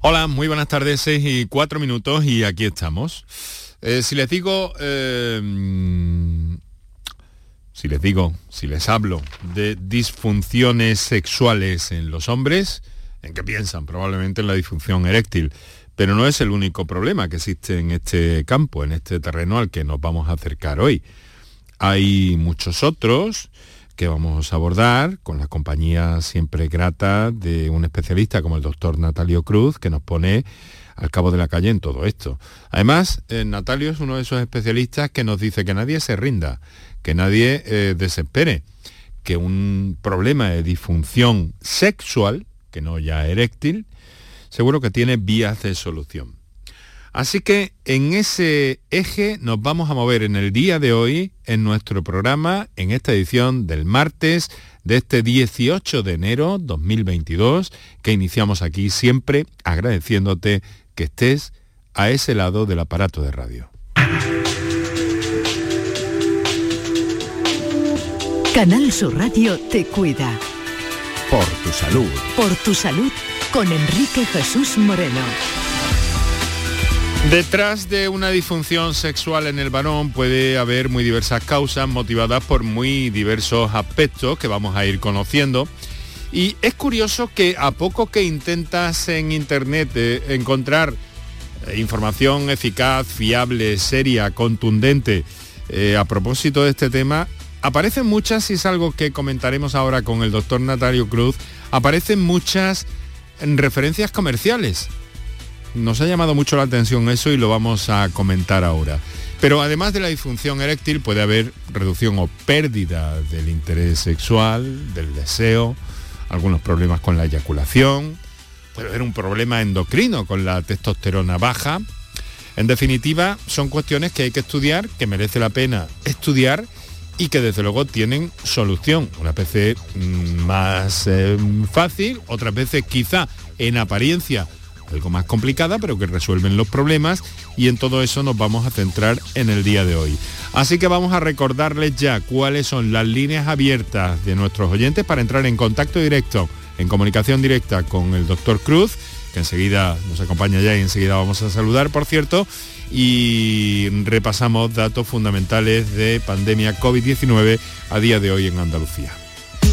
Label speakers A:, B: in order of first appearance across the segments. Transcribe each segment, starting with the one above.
A: Hola, muy buenas tardes, seis y cuatro minutos y aquí estamos. Eh, si les digo, eh, si les digo, si les hablo de disfunciones sexuales en los hombres, ¿en qué piensan? Probablemente en la disfunción eréctil. Pero no es el único problema que existe en este campo, en este terreno al que nos vamos a acercar hoy. Hay muchos otros que vamos a abordar con la compañía siempre grata de un especialista como el doctor Natalio Cruz, que nos pone al cabo de la calle en todo esto. Además, eh, Natalio es uno de esos especialistas que nos dice que nadie se rinda, que nadie eh, desespere, que un problema de disfunción sexual, que no ya eréctil, seguro que tiene vías de solución. Así que en ese eje nos vamos a mover en el día de hoy en nuestro programa, en esta edición del martes de este 18 de enero 2022, que iniciamos aquí siempre agradeciéndote que estés a ese lado del aparato de radio.
B: Canal Sur Radio te cuida.
C: Por tu salud.
B: Por tu salud con Enrique Jesús Moreno.
A: Detrás de una disfunción sexual en el varón puede haber muy diversas causas motivadas por muy diversos aspectos que vamos a ir conociendo. Y es curioso que a poco que intentas en internet eh, encontrar eh, información eficaz, fiable, seria, contundente eh, a propósito de este tema, aparecen muchas, y es algo que comentaremos ahora con el doctor Natalio Cruz, aparecen muchas referencias comerciales nos ha llamado mucho la atención eso y lo vamos a comentar ahora. Pero además de la disfunción eréctil puede haber reducción o pérdida del interés sexual, del deseo, algunos problemas con la eyaculación, puede haber un problema endocrino con la testosterona baja. En definitiva, son cuestiones que hay que estudiar, que merece la pena estudiar y que desde luego tienen solución. Una veces mm, más eh, fácil, otras veces quizá en apariencia algo más complicada, pero que resuelven los problemas y en todo eso nos vamos a centrar en el día de hoy. Así que vamos a recordarles ya cuáles son las líneas abiertas de nuestros oyentes para entrar en contacto directo, en comunicación directa con el doctor Cruz, que enseguida nos acompaña ya y enseguida vamos a saludar, por cierto, y repasamos datos fundamentales de pandemia COVID-19 a día de hoy en Andalucía.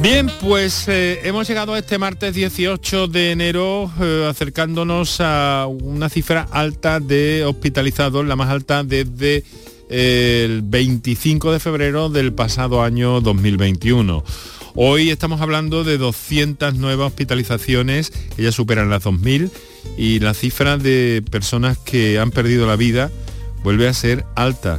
A: Bien, pues eh, hemos llegado a este martes 18 de enero eh, acercándonos a una cifra alta de hospitalizados, la más alta desde eh, el 25 de febrero del pasado año 2021. Hoy estamos hablando de 200 nuevas hospitalizaciones, ya superan las 2.000, y la cifra de personas que han perdido la vida vuelve a ser alta,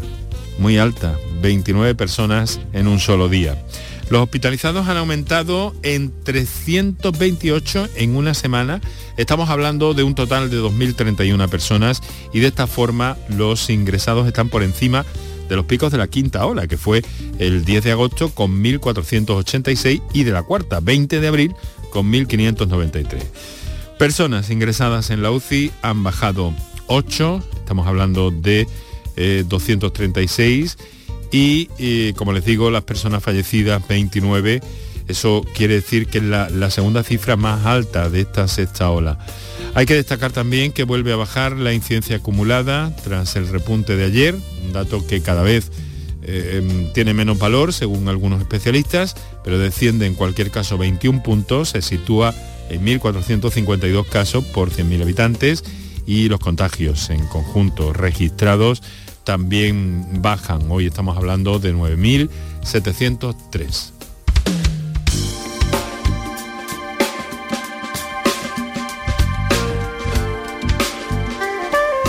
A: muy alta, 29 personas en un solo día. Los hospitalizados han aumentado en 328 en una semana. Estamos hablando de un total de 2.031 personas y de esta forma los ingresados están por encima de los picos de la quinta ola, que fue el 10 de agosto con 1.486 y de la cuarta, 20 de abril, con 1.593. Personas ingresadas en la UCI han bajado 8, estamos hablando de 236 eh, y, como les digo, las personas fallecidas 29. Eso quiere decir que es la, segunda cifra más alta de esta sexta ola. Hay que destacar también que vuelve a bajar la incidencia acumulada tras el repunte de ayer, un dato que cada vez eh, em, tiene menos valor según algunos especialistas, pero desciende en cualquier caso 21 puntos, se sitúa en 1.452 casos por 100.000 habitantes y los contagios en conjunto registrados también bajan. Hoy estamos hablando de 9.703.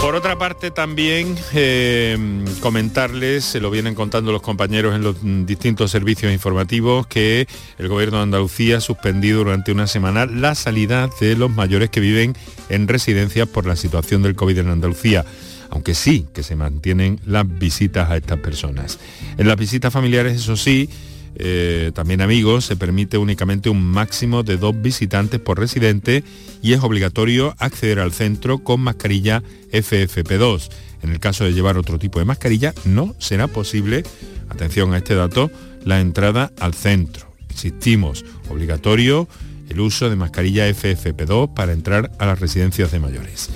A: Por otra parte también eh, comentarles, se lo vienen contando los compañeros en los distintos servicios informativos, que el gobierno de Andalucía ha suspendido durante una semana la salida de los mayores que viven en residencias por la situación del COVID en Andalucía aunque sí que se mantienen las visitas a estas personas. En las visitas familiares, eso sí, eh, también amigos, se permite únicamente un máximo de dos visitantes por residente y es obligatorio acceder al centro con mascarilla FFP2. En el caso de llevar otro tipo de mascarilla, no será posible, atención a este dato, la entrada al centro. Insistimos, obligatorio el uso de mascarilla FFP2 para entrar a las residencias de mayores.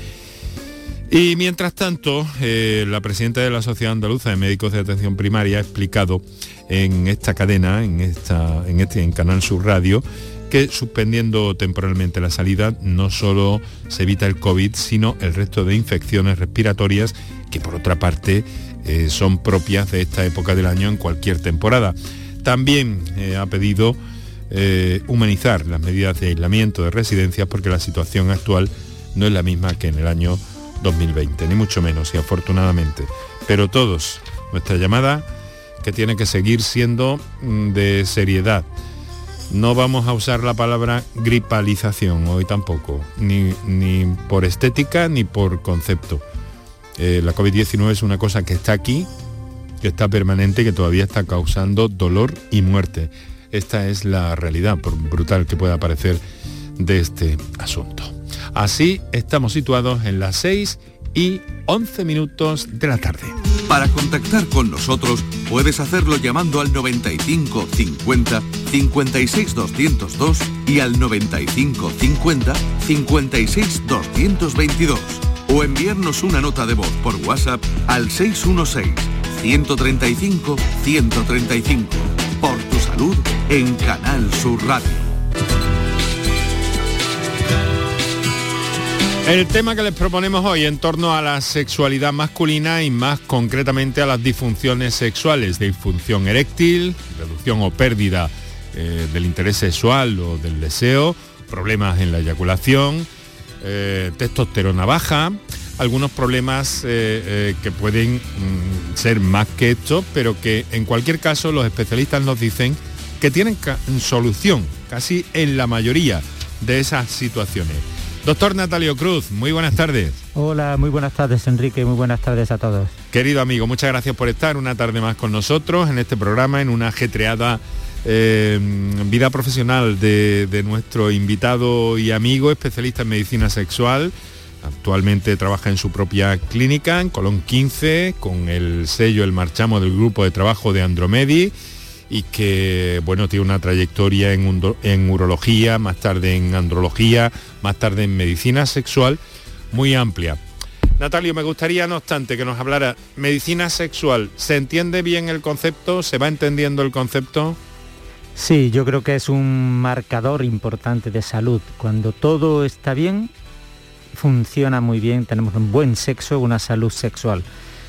A: Y mientras tanto, eh, la presidenta de la Sociedad Andaluza de Médicos de Atención Primaria ha explicado en esta cadena, en, esta, en este en Canal Sur Radio, que suspendiendo temporalmente la salida no solo se evita el COVID, sino el resto de infecciones respiratorias que por otra parte eh, son propias de esta época del año en cualquier temporada. También eh, ha pedido humanizar las medidas de aislamiento de residencias porque la situación actual no es la misma que en el año 2020, ni mucho menos, y afortunadamente. Pero todos, nuestra llamada que tiene que seguir siendo mm, de seriedad. No vamos a usar la palabra gripalización hoy tampoco, ni, ni por estética ni por concepto. Eh, la COVID-19 es una cosa que está aquí, que está permanente y que todavía está causando dolor y muerte. Esta es la realidad, por brutal que pueda parecer, de este asunto. Así estamos situados en las 6 y 11 minutos de la tarde.
D: Para contactar con nosotros puedes hacerlo llamando al 95 50 56 202 y al 95 50 56 222 o enviarnos una nota de voz por WhatsApp al 616 135 135 por tu salud en Canal Sur Radio.
A: El tema que les proponemos hoy en torno a la sexualidad masculina y más concretamente a las disfunciones sexuales, disfunción eréctil, reducción o pérdida eh, del interés sexual o del deseo, problemas en la eyaculación, eh, testosterona baja, algunos problemas eh, que pueden mm, ser más que esto, pero que en cualquier caso los especialistas nos dicen que tienen solución casi en la mayoría de esas situaciones. Doctor Natalio Cruz, muy buenas tardes.
E: Hola, muy buenas tardes Enrique, muy buenas tardes a todos.
A: Querido amigo, muchas gracias por estar una tarde más con nosotros en este programa, en una ajetreada eh, vida profesional de, de, nuestro invitado y amigo, especialista en medicina sexual. Actualmente trabaja en su propia clínica, en Colón 15, con el sello El Marchamo del grupo de trabajo de Andromedi y que bueno tiene una trayectoria en, en urología, más tarde en andrología, más tarde en medicina sexual muy amplia. Natalio, me gustaría, no obstante, que nos hablara medicina sexual. ¿Se entiende bien el concepto? ¿Se va entendiendo el concepto?
E: Sí, yo creo que es un marcador importante de salud. Cuando todo está bien, funciona muy bien, tenemos un buen sexo, una salud sexual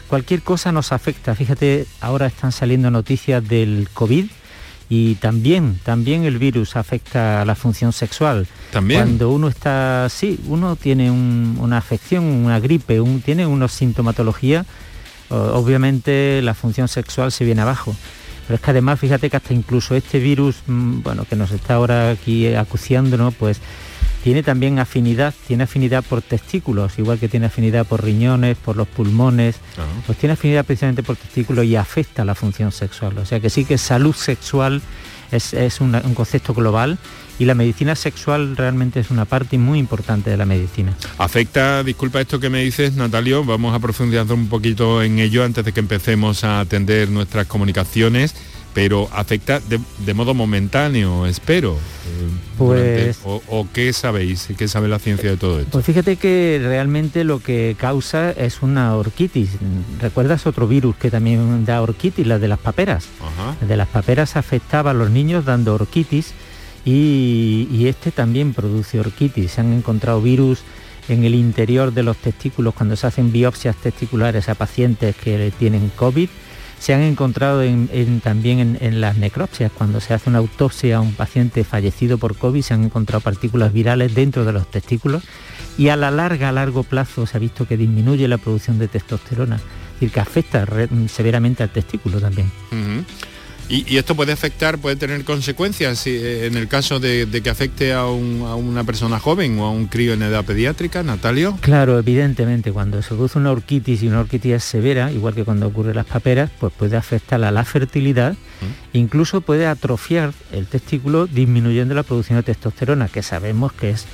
E: cualquier cosa nos afecta. Fíjate, ahora están saliendo noticias del COVID y también, también el virus afecta a la función sexual.
A: También.
E: Cuando uno está, sí, uno tiene una afección, una gripe, un, tiene una sintomatología, obviamente la función sexual se viene abajo. Pero es que además, fíjate que hasta incluso este virus, mm, bueno, que nos está ahora aquí acuciando, ¿no? Pues tiene también afinidad, tiene afinidad por testículos, igual que tiene afinidad por riñones, por los pulmones, pues tiene afinidad precisamente por testículos y afecta la función sexual. O sea que sí que salud sexual es, un concepto global y la medicina sexual realmente es una parte muy importante de la medicina.
A: Afecta, disculpa esto que me dices, Natalio, vamos a profundizar un poquito en ello antes de que empecemos a atender nuestras comunicaciones pero afecta de, modo momentáneo, espero.
E: Eh, pues,
A: o, qué sabéis? ¿Qué sabe la ciencia de todo esto?
E: Pues fíjate que realmente lo que causa es una orquitis. ¿Recuerdas otro virus que también da orquitis, la de las paperas? La de las paperas afectaba a los niños dando orquitis y, y este también produce orquitis. Se han encontrado virus en el interior de los testículos cuando se hacen biopsias testiculares a pacientes que tienen COVID se han encontrado también en, las necropsias, cuando se hace una autopsia a un paciente fallecido por COVID, se han encontrado partículas virales dentro de los testículos y a la larga, a largo plazo, se ha visto que disminuye la producción de testosterona, es decir, que afecta severamente al testículo también.
A: Y, esto puede afectar, puede tener consecuencias eh, en el caso de, que afecte a, una persona joven o a un crío en edad pediátrica, Natalio.
E: Claro, evidentemente, cuando se produce una orquitis y una orquitis severa, igual que cuando ocurre las paperas, pues puede afectar a la fertilidad, mm. incluso puede atrofiar el testículo disminuyendo la producción de testosterona, que sabemos que es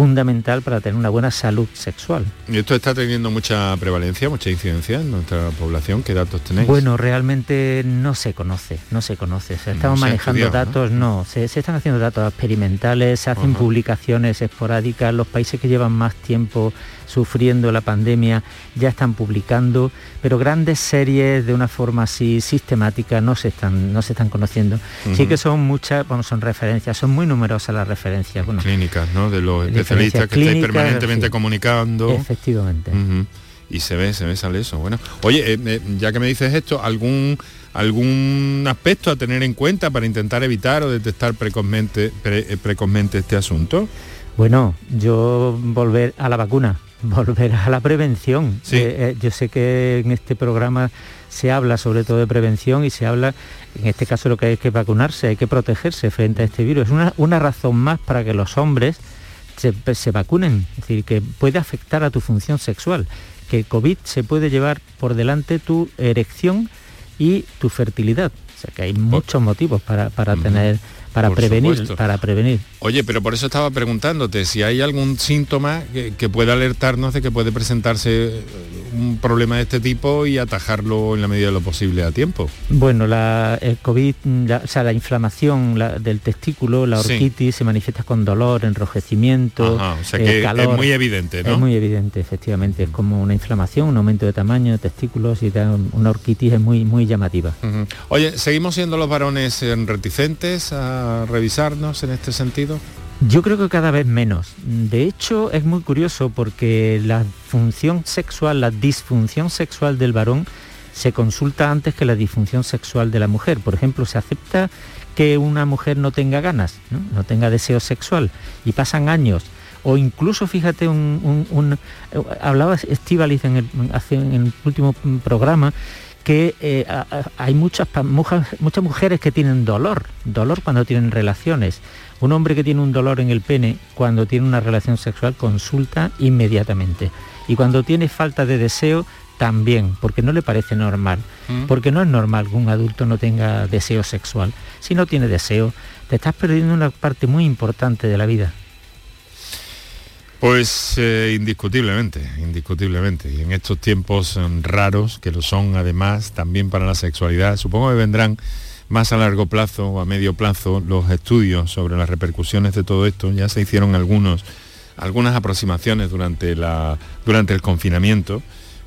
E: fundamental para tener una buena salud sexual.
A: ¿Y esto está teniendo mucha prevalencia, mucha incidencia en nuestra población? ¿Qué datos tenéis?
E: Bueno, realmente no se conoce, no se conoce. estamos manejando datos, no, se, están haciendo datos experimentales, se hacen publicaciones esporádicas, los países que llevan más tiempo sufriendo la pandemia ya están publicando, pero grandes series de una forma así sistemática no se están, no se están conociendo. Sí que son muchas, bueno, son referencias, son muy numerosas las referencias. Bueno,
A: clínicas, ¿no? De los especialistas que estáis permanentemente comunicando.
E: Efectivamente.
A: Y se ve, se ve, sale eso. Bueno, oye, eh, eh, ya que me dices esto, ¿algún algún aspecto a tener en cuenta para intentar evitar o detectar precozmente, eh, precozmente este asunto?
E: Bueno, yo volver a la vacuna volver a la prevención. Eh, eh, yo sé que en este programa se habla sobre todo de prevención y se habla, en este caso lo que hay que vacunarse, hay que protegerse frente a este virus. Es una, una razón más para que los hombres se, se, vacunen, es decir, que puede afectar a tu función sexual, que COVID se puede llevar por delante tu erección y tu fertilidad. O sea que hay muchos motivos para, para tener para prevenir, para prevenir.
A: Oye, pero por eso estaba preguntándote si hay algún síntoma que, pueda alertarnos de que puede presentarse un problema de este tipo y atajarlo en la medida de lo posible a tiempo.
E: Bueno, la, el COVID, o sea, la inflamación del testículo, la orquitis, se manifiesta con dolor, enrojecimiento,
A: o sea que Es muy evidente, ¿no?
E: Es muy evidente, efectivamente. Es como una inflamación, un aumento de tamaño de testículos y una orquitis es muy, muy llamativa.
A: Oye, ¿seguimos siendo los varones eh, reticentes a revisarnos en este sentido?
E: Yo creo que cada vez menos. De hecho, es muy curioso porque la función sexual, la disfunción sexual del varón se consulta antes que la disfunción sexual de la mujer. Por ejemplo, se acepta que una mujer no tenga ganas, no, tenga deseo sexual y pasan años. O incluso, fíjate, un, hablaba Estivalis en en el último programa que eh, hay muchas, muchas mujeres que tienen dolor, dolor cuando tienen relaciones. Un hombre que tiene un dolor en el pene cuando tiene una relación sexual consulta inmediatamente. Y cuando tiene falta de deseo, también, porque no le parece normal. Mm. Porque no es normal que un adulto no tenga deseo sexual. Si no tiene deseo, te estás perdiendo una parte muy importante de la vida.
A: Pues eh, indiscutiblemente, indiscutiblemente. Y en estos tiempos mm, raros, que lo son además también para la sexualidad, supongo que vendrán más a largo plazo o a medio plazo los estudios sobre las repercusiones de todo esto. Ya se hicieron algunos, algunas aproximaciones durante, la, durante el confinamiento,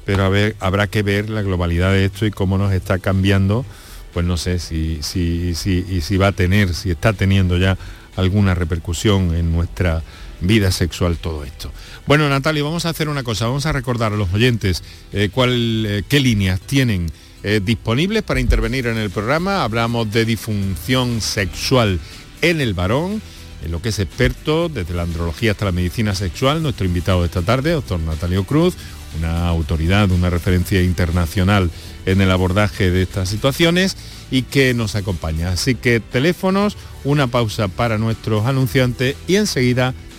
A: pero a ver, habrá que ver la globalidad de esto y cómo nos está cambiando, pues no sé si, si, si, si va a tener, si está teniendo ya alguna repercusión en nuestra vida sexual todo esto. Bueno, Natalia, vamos a hacer una cosa, vamos a recordar a los oyentes eh, cuál, eh, qué líneas tienen eh, disponibles para intervenir en el programa. Hablamos de disfunción sexual en el varón, en lo que es experto desde la andrología hasta la medicina sexual, nuestro invitado de esta tarde, doctor Natalio Cruz, una autoridad, una referencia internacional en el abordaje de estas situaciones y que nos acompaña. Así que teléfonos, una pausa para nuestros anunciantes y enseguida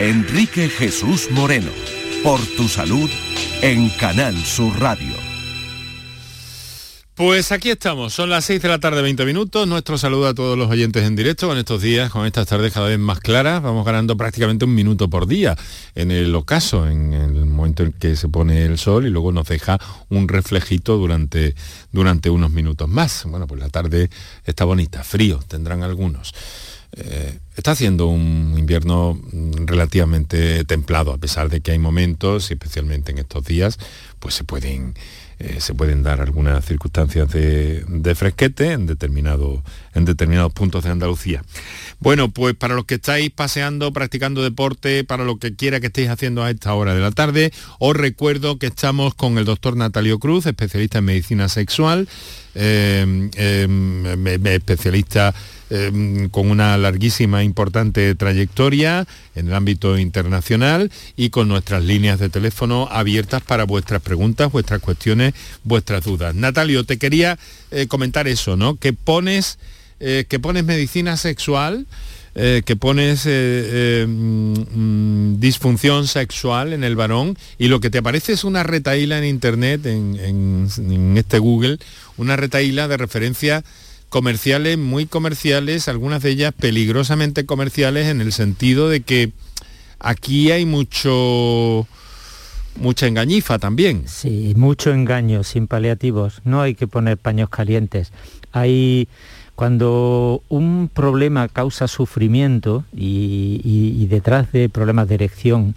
F: Enrique Jesús Moreno, por tu salud en Canal Sur Radio.
A: Pues aquí estamos, son las 6 de la tarde, 20 minutos. Nuestro saludo a todos los oyentes en directo con estos días, con estas tardes cada vez más claras. Vamos ganando prácticamente un minuto por día en el ocaso, en el momento en que se pone el sol y luego nos deja un reflejito durante, durante unos minutos más. Bueno, pues la tarde está bonita, frío, tendrán algunos. Eh, está haciendo un invierno relativamente templado, a pesar de que hay momentos, especialmente en estos días, pues se pueden, eh, se pueden dar algunas circunstancias de, fresquete en, determinado, en determinados puntos de Andalucía. Bueno, pues para los que estáis paseando, practicando deporte, para lo que quiera que estéis haciendo a esta hora de la tarde, os recuerdo que estamos con el doctor Natalio Cruz, especialista en medicina sexual, eh, especialista Em, con una larguísima, importante trayectoria en el ámbito internacional y con nuestras líneas de teléfono abiertas para vuestras preguntas, vuestras cuestiones, vuestras dudas. Natalio, te quería eh, comentar eso, ¿no? Que pones, eh, que pones medicina sexual, eh, que pones mm, mm, disfunción sexual en el varón y lo que te aparece es una retaíla en internet, en, este Google, una retaíla de referencia comerciales, muy comerciales, algunas de ellas peligrosamente comerciales en el sentido de que aquí hay mucho mucha engañifa también.
E: Sí, mucho engaño sin paliativos. No hay que poner paños calientes. Hay cuando un problema causa sufrimiento y, detrás de problemas de erección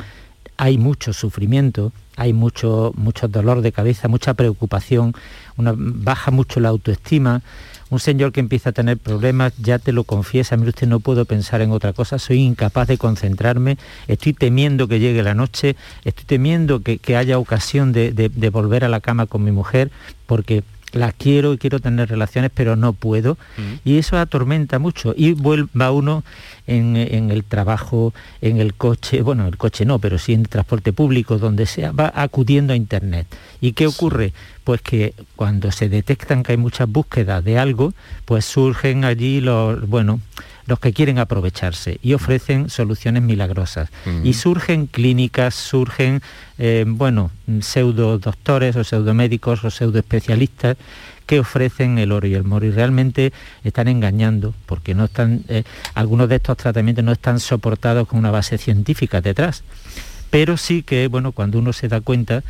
E: hay mucho sufrimiento, hay mucho, mucho dolor de cabeza, mucha preocupación, una, baja mucho la autoestima, un señor que empieza a tener problemas ya te lo confiesa, mire usted, no puedo pensar en otra cosa, soy incapaz de concentrarme, estoy temiendo que llegue la noche, estoy temiendo que, haya ocasión de, de volver a la cama con mi mujer, porque la quiero y quiero tener relaciones, pero no puedo. Y eso atormenta mucho. Y va uno en, el trabajo, en el coche, bueno, el coche no, pero sí en el transporte público, donde sea, va acudiendo a Internet. ¿Y qué ocurre? Pues que cuando se detectan que hay muchas búsquedas de algo, pues surgen allí los, bueno, los que quieren aprovecharse y ofrecen soluciones milagrosas. Y surgen clínicas, surgen, eh, bueno, pseudo doctores o pseudo médicos o pseudo especialistas que ofrecen el oro y el moro y realmente están engañando porque no están, eh, algunos de estos tratamientos no están soportados con una base científica detrás. Pero sí que, bueno, cuando uno se da cuenta,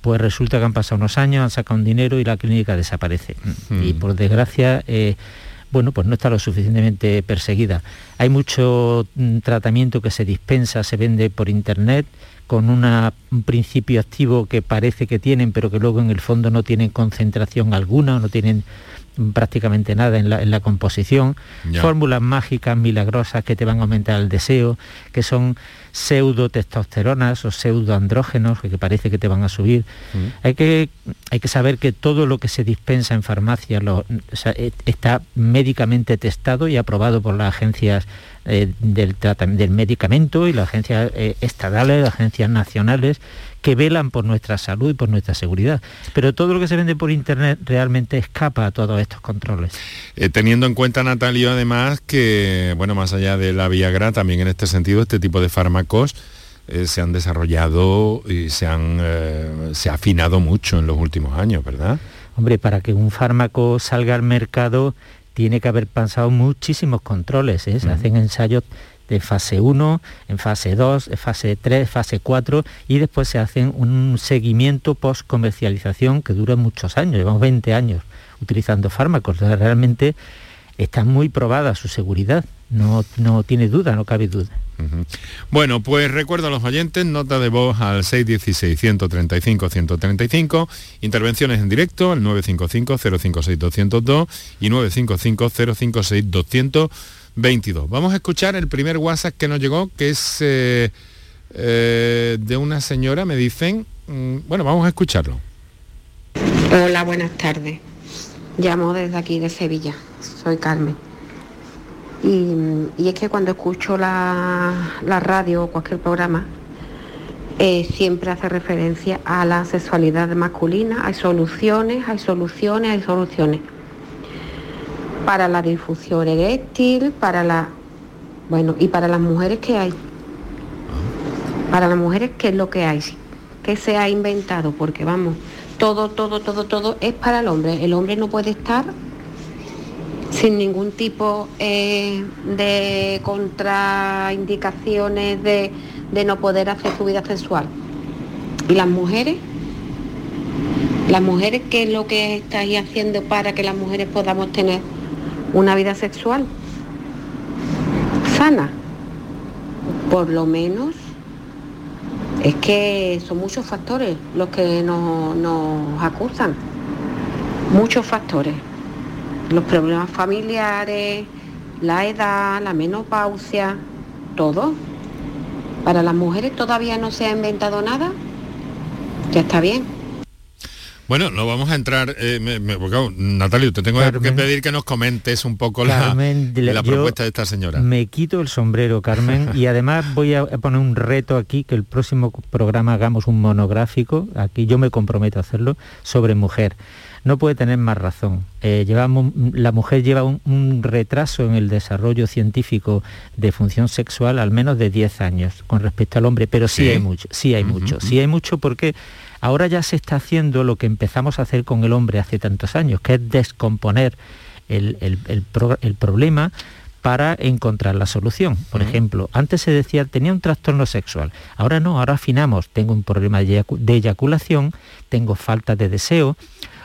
E: pues resulta que han pasado unos años, han sacado un dinero y la clínica desaparece. Y por desgracia, eh, bueno, pues no está lo suficientemente perseguida. Hay mucho mm, tratamiento que se dispensa, se vende por internet, con un principio activo que parece que tienen, pero que luego en el fondo no tienen concentración alguna, no tienen prácticamente nada en la, composición, fórmulas mágicas, milagrosas que te van a aumentar el deseo, que son pseudo testosteronas o pseudo andrógenos que parece que te van a subir. Mm. Hay, que, hay que saber que todo lo que se dispensa en farmacia e, está médicamente testado y aprobado por las agencias eh, del, del medicamento y las agencias eh, estatales, las agencias nacionales que velan por nuestra salud y por nuestra seguridad. Pero todo lo que se vende por Internet realmente escapa a todos estos controles.
A: Eh, teniendo en cuenta, Natalio, además que, bueno, más allá de la Viagra, también en este sentido, este tipo de fármacos se han desarrollado y se han se ha afinado mucho en los últimos años, ¿verdad?
E: Hombre, para que un fármaco salga al mercado tiene que haber pasado muchísimos controles. ¿eh? Se hacen ensayos de fase 1, en fase 2, en fase 3, fase 4 y después se hacen un seguimiento post comercialización que dura muchos años, llevamos 20 años utilizando fármacos. realmente está muy probada su seguridad, no, no tiene duda, no cabe duda.
A: Bueno, pues recuerdo a los oyentes, nota de voz al 616-135-135, intervenciones en directo al 955-056-202 y 955-056-222. Vamos a escuchar el primer WhatsApp que nos llegó, que es eh, eh, de una señora, me dicen, mm, bueno, vamos a escucharlo.
G: Hola, buenas tardes. Llamo desde aquí de Sevilla, soy Carmen. Y, es que cuando escucho la, radio o cualquier programa, eh, siempre hace referencia a la sexualidad masculina. Hay soluciones, hay soluciones, hay soluciones. Para la difusión eréctil, para la... Bueno, y para las mujeres, ¿qué hay? Para las mujeres, ¿qué es lo que hay? ¿Qué se ha inventado? Porque vamos, todo, todo, todo, todo es para el hombre. El hombre no puede estar sin ningún tipo eh, de contraindicaciones de, no poder hacer su vida sexual. ¿Y las mujeres? ¿Las mujeres qué es lo que estáis haciendo para que las mujeres podamos tener una vida sexual sana? Por lo menos es que son muchos factores los que nos, nos acusan. Muchos factores los problemas familiares, la edad, la menopausia, todo. Para las mujeres todavía no se ha inventado nada, ya está bien.
A: Bueno, no vamos a entrar, eh, Natalia, te tengo que pedir que nos comentes un poco la, propuesta de esta señora.
E: Me quito el sombrero, Carmen, y además voy a poner un reto aquí, que el próximo programa hagamos un monográfico, aquí yo me comprometo a hacerlo, sobre mujer no puede tener más razón. Eh, llevamos, la mujer lleva un, retraso en el desarrollo científico de función sexual al menos de 10 años con respecto al hombre, pero sí, hay mucho, sí hay mucho, sí hay mucho porque ahora ya se está haciendo lo que empezamos a hacer con el hombre hace tantos años, que es descomponer el, problema para encontrar la solución. Por ejemplo, antes se decía tenía un trastorno sexual, ahora no, ahora afinamos, tengo un problema de eyaculación, tengo falta de deseo,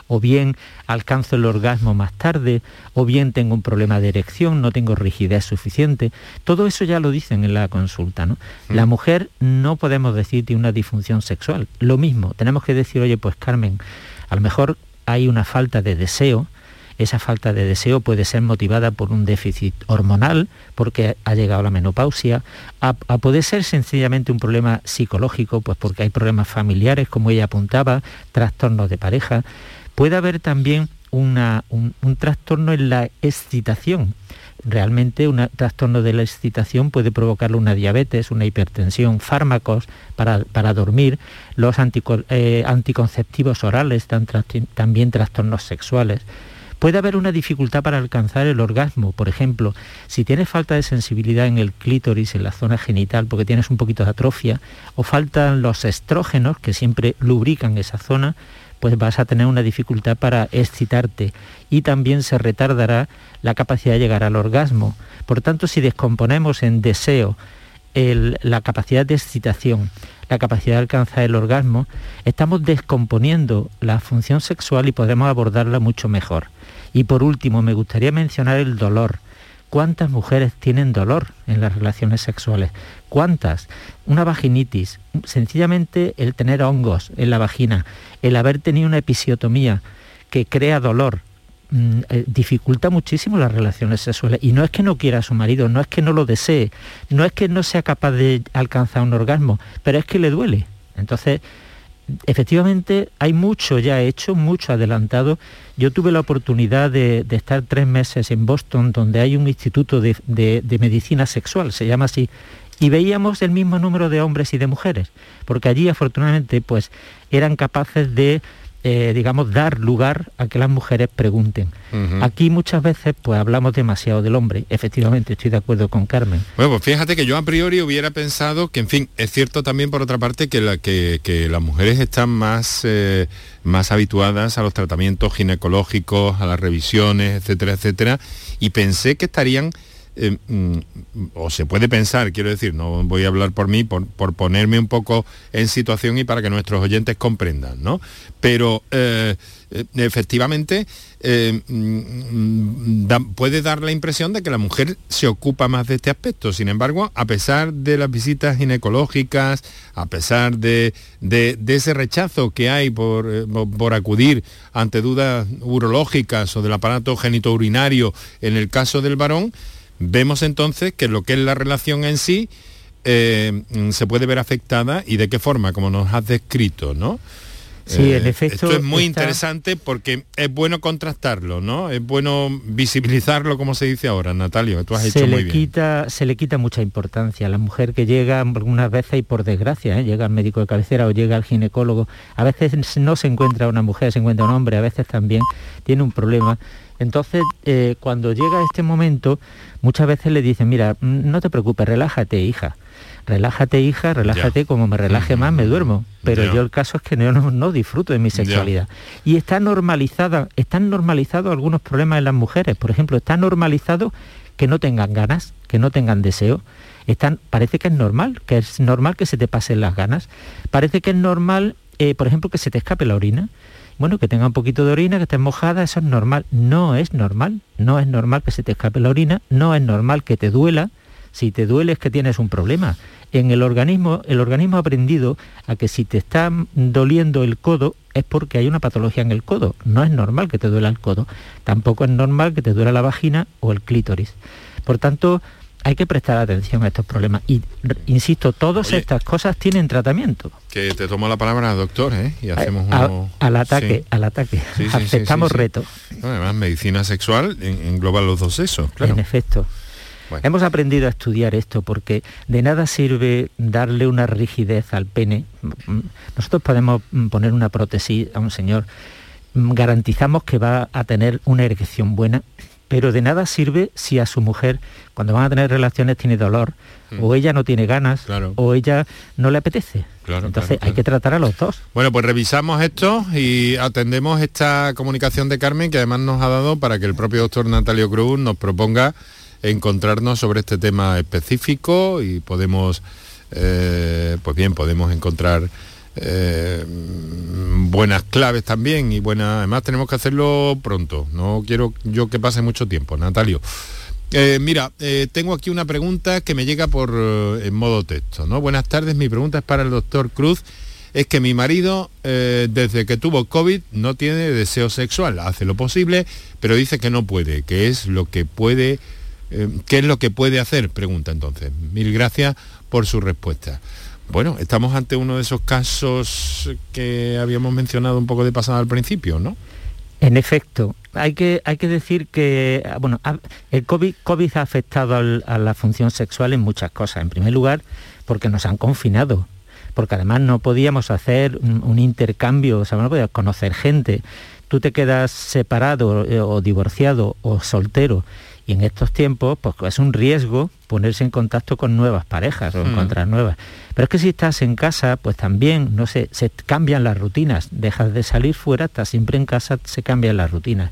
E: o bien alcanzo el orgasmo más tarde, o bien tengo un problema de erección, no tengo rigidez suficiente. Todo eso ya lo dicen en la consulta. ¿no? Mm. La mujer no podemos decir tiene una disfunción sexual. Lo mismo, tenemos que decir, oye, pues Carmen, a lo mejor hay una falta de deseo, esa falta de deseo puede ser motivada por un déficit hormonal, porque ha llegado la menopausia, a, a, poder ser sencillamente un problema psicológico, pues porque hay problemas familiares, como ella apuntaba, trastornos de pareja. Puede haber también un, trastorno en la excitación. Realmente un trastorno de la excitación puede provocar una diabetes, una hipertensión, fármacos para, dormir, los eh, anticonceptivos orales, también trastornos sexuales. Puede haber una dificultad para alcanzar el orgasmo, por ejemplo, si tienes falta de sensibilidad en el clítoris, en la zona genital, porque tienes un poquito de atrofia, o faltan los estrógenos que siempre lubrican esa zona, pues vas a tener una dificultad para excitarte y también se retardará la capacidad de llegar al orgasmo. Por tanto, si descomponemos en deseo la capacidad de excitación, la capacidad de alcanzar el orgasmo, estamos descomponiendo la función sexual y podremos abordarla mucho mejor. Y por último, me gustaría mencionar el dolor. ¿Cuántas mujeres tienen dolor en las relaciones sexuales? ¿Cuántas? Una vaginitis, sencillamente el tener hongos en la vagina, el haber tenido una episiotomía que crea dolor, mm, eh, dificulta muchísimo las relaciones sexuales. Y no es que no quiera a su marido, no es que no lo desee, no es que no sea capaz de alcanzar un orgasmo, pero es que le duele. Entonces, efectivamente hay mucho ya hecho, mucho adelantado. Yo tuve la oportunidad de, estar tres meses en Boston, donde hay un instituto de, de medicina sexual, se llama así, y veíamos el mismo número de hombres y de mujeres, porque allí afortunadamente pues eran capaces de eh, digamos, dar lugar a que las mujeres pregunten. Aquí muchas veces pues hablamos demasiado del hombre. Efectivamente, estoy de acuerdo con Carmen.
A: Bueno, pues fíjate que yo a priori hubiera pensado que, en fin, es cierto también por otra parte que, la, que, las mujeres están más, eh, más habituadas a los tratamientos ginecológicos, a las revisiones, etcétera, etcétera, y pensé que estarían eh, mm, o se puede pensar, quiero decir, no voy a hablar por mí, por, ponerme un poco en situación y para que nuestros oyentes comprendan, ¿no? Pero eh, eh, efectivamente mm, puede dar la impresión de que la mujer se ocupa más de este aspecto. Sin embargo, a pesar de las visitas ginecológicas, a pesar de, ese rechazo que hay por, por, acudir ante dudas urológicas o del aparato genitourinario en el caso del varón, Vemos entonces que lo que es la relación en sí eh, se puede ver afectada y de qué forma, como nos has descrito, ¿no?
E: Sí, en eh, efecto.
A: Esto es muy interesante porque es bueno contrastarlo, ¿no? Es bueno visibilizarlo, como se dice ahora, Natalio, tú has
E: se
A: hecho
E: le
A: muy bien.
E: Quita, se le quita mucha importancia a la mujer que llega algunas veces y por desgracia, ¿eh? llega al médico de cabecera o llega al ginecólogo. A veces no se encuentra una mujer, se encuentra un hombre, a veces también tiene un problema entonces, eh, cuando llega este momento, muchas veces le dicen, mira, mm, no te preocupes, relájate, hija. Relájate, hija, relájate, como me relaje más, me duermo. Pero yo el caso es que no, no, disfruto de mi sexualidad. Y está normalizada, están normalizados algunos problemas en las mujeres. Por ejemplo, está normalizado que no tengan ganas, que no tengan deseo. Están, parece que es normal, que es normal que se te pasen las ganas. Parece que es normal, eh, por ejemplo, que se te escape la orina bueno, que tenga un poquito de orina, que esté mojada, eso es normal. No es normal, no es normal que se te escape la orina, no es normal que te duela. Si te duele es que tienes un problema. En el organismo, el organismo ha aprendido a que si te está doliendo el codo es porque hay una patología en el codo. No es normal que te duela el codo. Tampoco es normal que te duela la vagina o el clítoris. Por tanto, hay que prestar atención a estos problemas. Y insisto, todas estas cosas tienen tratamiento.
A: Que te tomo la palabra, doctor, ¿eh? y hacemos
E: Al ataque, al ataque. Aceptamos retos.
A: además, medicina sexual engloba los dos sexos, claro.
E: En efecto. Hemos aprendido a estudiar esto porque de nada sirve darle una rigidez al pene. Nosotros podemos poner una prótesis a un señor, garantizamos que va a tener una erección buena, pero de nada sirve si a su mujer, cuando van a tener relaciones, tiene dolor, mm. o ella no tiene ganas, o ella no le apetece. Entonces hay que tratar a los dos.
A: Bueno, pues revisamos esto y atendemos esta comunicación de Carmen que además nos ha dado para que el propio doctor Natalio Cruz nos proponga encontrarnos sobre este tema específico y podemos, eh, pues bien, podemos encontrar eh, buenas claves también y buenas además tenemos que hacerlo pronto. No quiero yo que pase mucho tiempo Natalio. Eh, mira eh, tengo aquí una pregunta que me llega por en modo texto no buenas tardes mi pregunta es para el doctor Cruz. Es que mi marido desde que tuvo COVID no tiene deseo sexual hace lo posible pero dice que no puede que es lo que puede qué es lo que puede hacer pregunta entonces. Mil gracias por su respuesta bueno, estamos ante uno de esos casos que habíamos mencionado un poco de pasada al principio, ¿no?
E: En efecto, hay que, hay que decir que bueno, el COVID, COVID ha afectado a la función sexual en muchas cosas. En primer lugar, porque nos han confinado, porque además no podíamos hacer un, intercambio, o sea, no podíamos conocer gente. Tú te quedas separado eh, o divorciado o soltero y en estos tiempos, pues es un riesgo ponerse en contacto con nuevas parejas o encontrar mm. nuevas. Pero es que si estás en casa, pues también, no sé, se cambian las rutinas. Dejas de salir fuera, estás siempre en casa, se cambian las rutinas.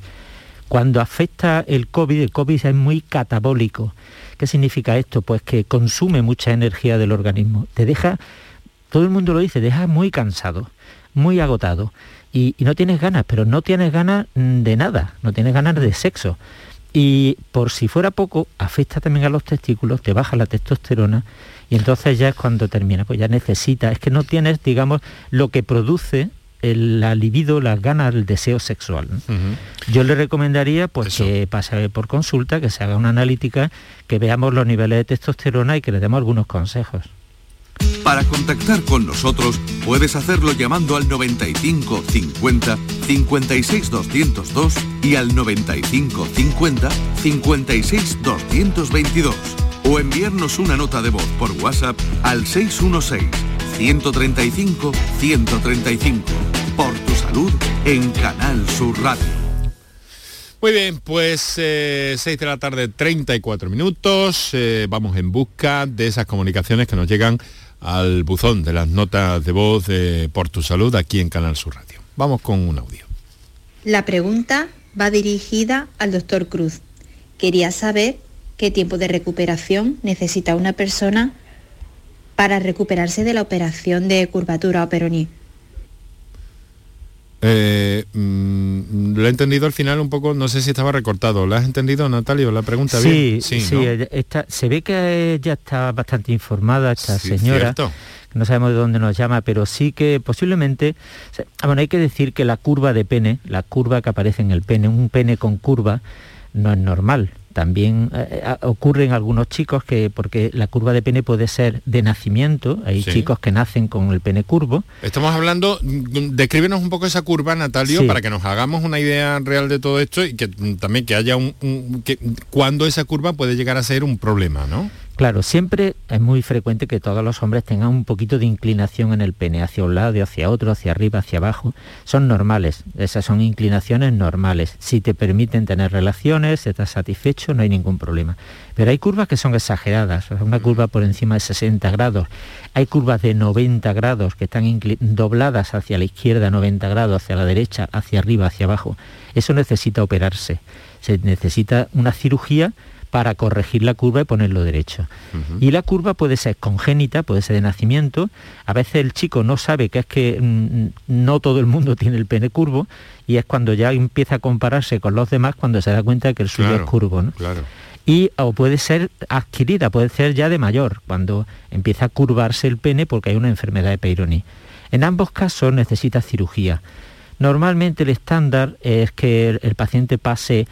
E: Cuando afecta el COVID, el COVID es muy catabólico. ¿Qué significa esto? Pues que consume mucha energía del organismo. Te deja, todo el mundo lo dice, deja muy cansado, muy agotado. Y, y no tienes ganas, pero no tienes ganas de nada, no tienes ganas de sexo. Y por si fuera poco, afecta también a los testículos, te baja la testosterona y entonces ya es cuando termina, pues ya necesita, es que no tienes, digamos, lo que produce el, la libido, las ganas, el deseo sexual. Yo le recomendaría pues que pase por consulta, que se haga una analítica, que veamos los niveles de testosterona y que le demos algunos consejos.
D: Para contactar con nosotros puedes hacerlo llamando al 95 50 56 202 y al 95 50 56 222 o enviarnos una nota de voz por WhatsApp al 616 135 135. Por tu salud en Canal Sur Radio.
A: Muy bien, pues 6 de la tarde, 34 minutos. Eh, vamos en busca de esas comunicaciones que nos llegan al buzón de las notas de voz de Por tu Salud aquí en Canal Sur Radio. Vamos con un audio.
H: La pregunta va dirigida al doctor Cruz. Quería saber qué tiempo de recuperación necesita una persona para recuperarse de la operación de curvatura o peroní.
A: Eh, mm, lo he entendido al final un poco, no sé si estaba recortado. ¿Lo has entendido, Natalio? La pregunta
E: bien. Sí, sí, se ve que ya está bastante informada esta señora. No sabemos de dónde nos llama, pero sí que posiblemente... Ah, bueno, hay que decir que la curva de pene, la curva que aparece en el pene, un pene con curva, no es normal también eh, eh, ocurre en algunos chicos que, porque la curva de pene puede ser de nacimiento, hay chicos que nacen con el pene curvo.
A: Estamos hablando, descríbenos un poco esa curva, Natalio, para que nos hagamos una idea real de todo esto y que mm, también que haya un, un que, cuando esa curva puede llegar a ser un problema, ¿no?
E: Claro, siempre es muy frecuente que todos los hombres tengan un poquito de inclinación en el pene, hacia un lado hacia otro, hacia arriba, hacia abajo. Son normales, esas son inclinaciones normales. Si te permiten tener relaciones, estás satisfecho, no hay ningún problema. Pero hay curvas que son exageradas, una curva por encima de 60 grados. Hay curvas de 90 grados que están dobladas hacia la izquierda, 90 grados, hacia la derecha, hacia arriba, hacia abajo. Eso necesita operarse. Se necesita una cirugía para corregir la curva y ponerlo derecho. Y la curva puede ser congénita, puede ser de nacimiento. A veces el chico no sabe que es que mm, no todo el mundo tiene el pene curvo y es cuando ya empieza a compararse con los demás cuando se da cuenta de que el suyo es curvo. Y o puede ser adquirida, puede ser ya de mayor, cuando empieza a curvarse el pene porque hay una enfermedad de Peyronie. En ambos casos necesita cirugía. Normalmente el estándar es que el paciente pase